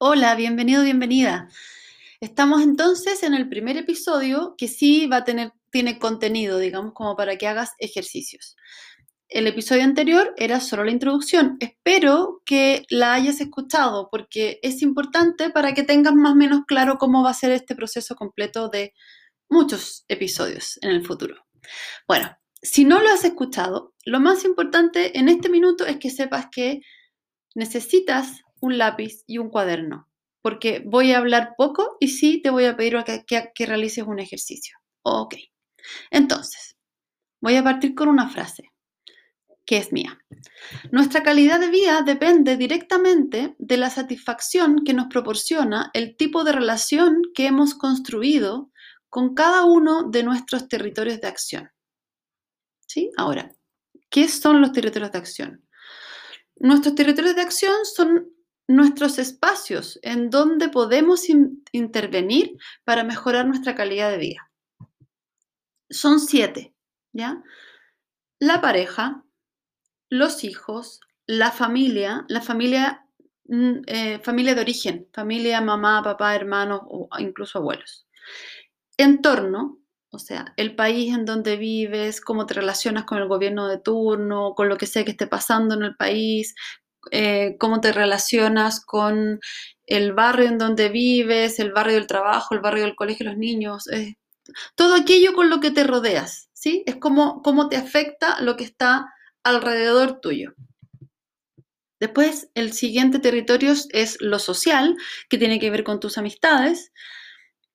Hola, bienvenido, bienvenida. Estamos entonces en el primer episodio que sí va a tener, tiene contenido, digamos, como para que hagas ejercicios. El episodio anterior era solo la introducción. Espero que la hayas escuchado porque es importante para que tengas más o menos claro cómo va a ser este proceso completo de muchos episodios en el futuro. Bueno, si no lo has escuchado, lo más importante en este minuto es que sepas que necesitas un lápiz y un cuaderno, porque voy a hablar poco y sí te voy a pedir que, que, realices un ejercicio. Ok. Entonces, voy a partir con una frase que es mía. Nuestra calidad de vida depende directamente de la satisfacción que nos proporciona el tipo de relación que hemos construido con cada uno de nuestros territorios de acción. ¿Sí? Ahora, ¿qué son los territorios de acción? Nuestros territorios de acción son nuestros espacios en donde podemos intervenir para mejorar nuestra calidad de vida. Son siete, ¿ya? La pareja, los hijos, la familia, la familia, mm, eh, familia de origen, familia, mamá, papá, hermanos o incluso abuelos. Entorno, o sea, el país en donde vives, cómo te relacionas con el gobierno de turno, con lo que sea que esté pasando en el país, eh, cómo te relacionas con el barrio en donde vives, el barrio del trabajo, el barrio del colegio, los niños, eh, todo aquello con lo que te rodeas, ¿sí? Es como cómo te afecta lo que está alrededor tuyo. Después, el siguiente territorio es lo social, que tiene que ver con tus amistades.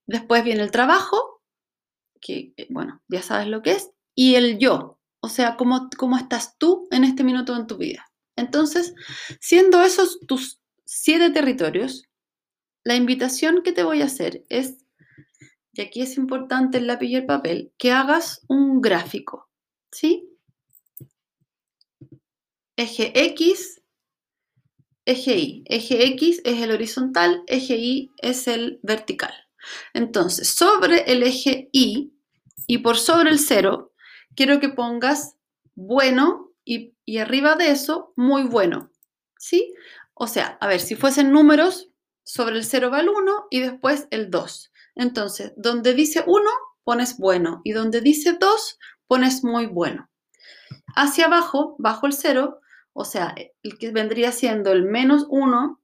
Después viene el trabajo, que, eh, bueno, ya sabes lo que es. Y el yo, o sea, cómo, cómo estás tú en este minuto en tu vida. Entonces, siendo esos tus siete territorios, la invitación que te voy a hacer es, y aquí es importante el lápiz y el papel, que hagas un gráfico, ¿sí? Eje X, eje Y. Eje X es el horizontal, eje Y es el vertical. Entonces, sobre el eje Y y por sobre el cero, quiero que pongas bueno y, arriba de eso, muy bueno. ¿Sí? O sea, a ver, si fuesen números, sobre el 0 va el 1 y después el 2. Entonces, donde dice 1, pones bueno y donde dice 2, pones muy bueno. Hacia abajo, bajo el 0, o sea, el que vendría siendo el menos 1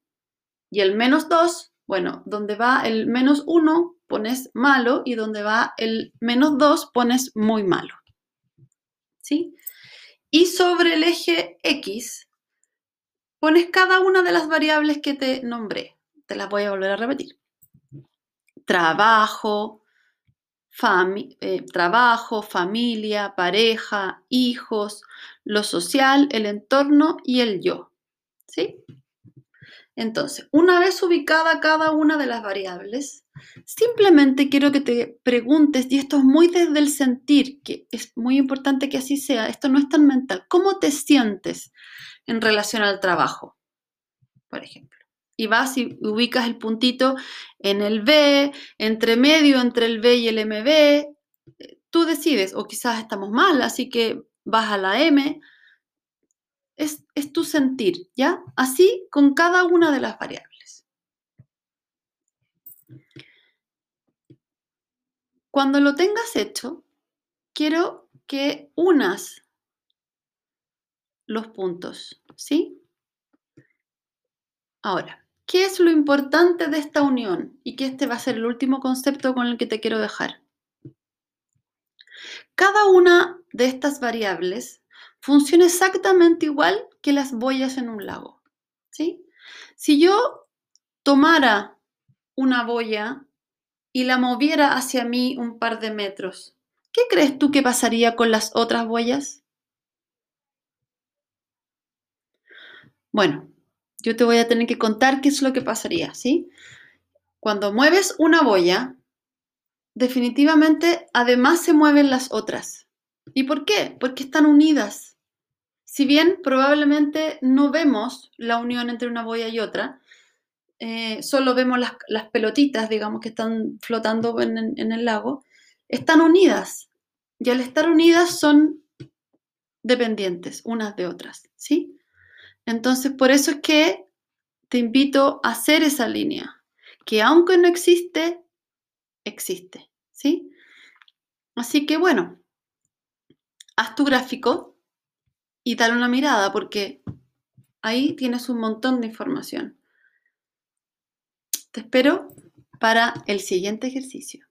y el menos 2, bueno, donde va el menos 1 pones malo y donde va el menos 2 pones muy malo. ¿Sí? Y sobre el eje X pones cada una de las variables que te nombré. Te las voy a volver a repetir. Trabajo, eh, trabajo, familia, pareja, hijos, lo social, el entorno y el yo. ¿Sí? Entonces, una vez ubicada cada una de las variables, simplemente quiero que te preguntes, y esto es muy desde el sentir, que es muy importante que así sea, esto no es tan mental, ¿cómo te sientes en relación al trabajo? Por ejemplo. Y vas y ubicas el puntito en el B, entre medio, entre el B y el MB. Tú decides, o quizás estamos mal, así que vas a la M sentir, ¿ya? Así con cada una de las variables. Cuando lo tengas hecho, quiero que unas los puntos, ¿sí? Ahora, ¿qué es lo importante de esta unión? Y que este va a ser el último concepto con el que te quiero dejar. Cada una de estas variables funciona exactamente igual que las boyas en un lago. ¿sí? Si yo tomara una boya y la moviera hacia mí un par de metros, ¿qué crees tú que pasaría con las otras boyas? Bueno, yo te voy a tener que contar qué es lo que pasaría, ¿sí? Cuando mueves una boya, definitivamente además se mueven las otras. ¿Y por qué? Porque están unidas. Si bien probablemente no vemos la unión entre una boya y otra, eh, solo vemos las, pelotitas, digamos, que están flotando en, en el lago, están unidas. Y al estar unidas son dependientes unas de otras, ¿sí? Entonces, por eso es que te invito a hacer esa línea, que aunque no existe, existe, ¿sí? Así que bueno, haz tu gráfico y dale una mirada porque ahí tienes un montón de información. Te espero para el siguiente ejercicio.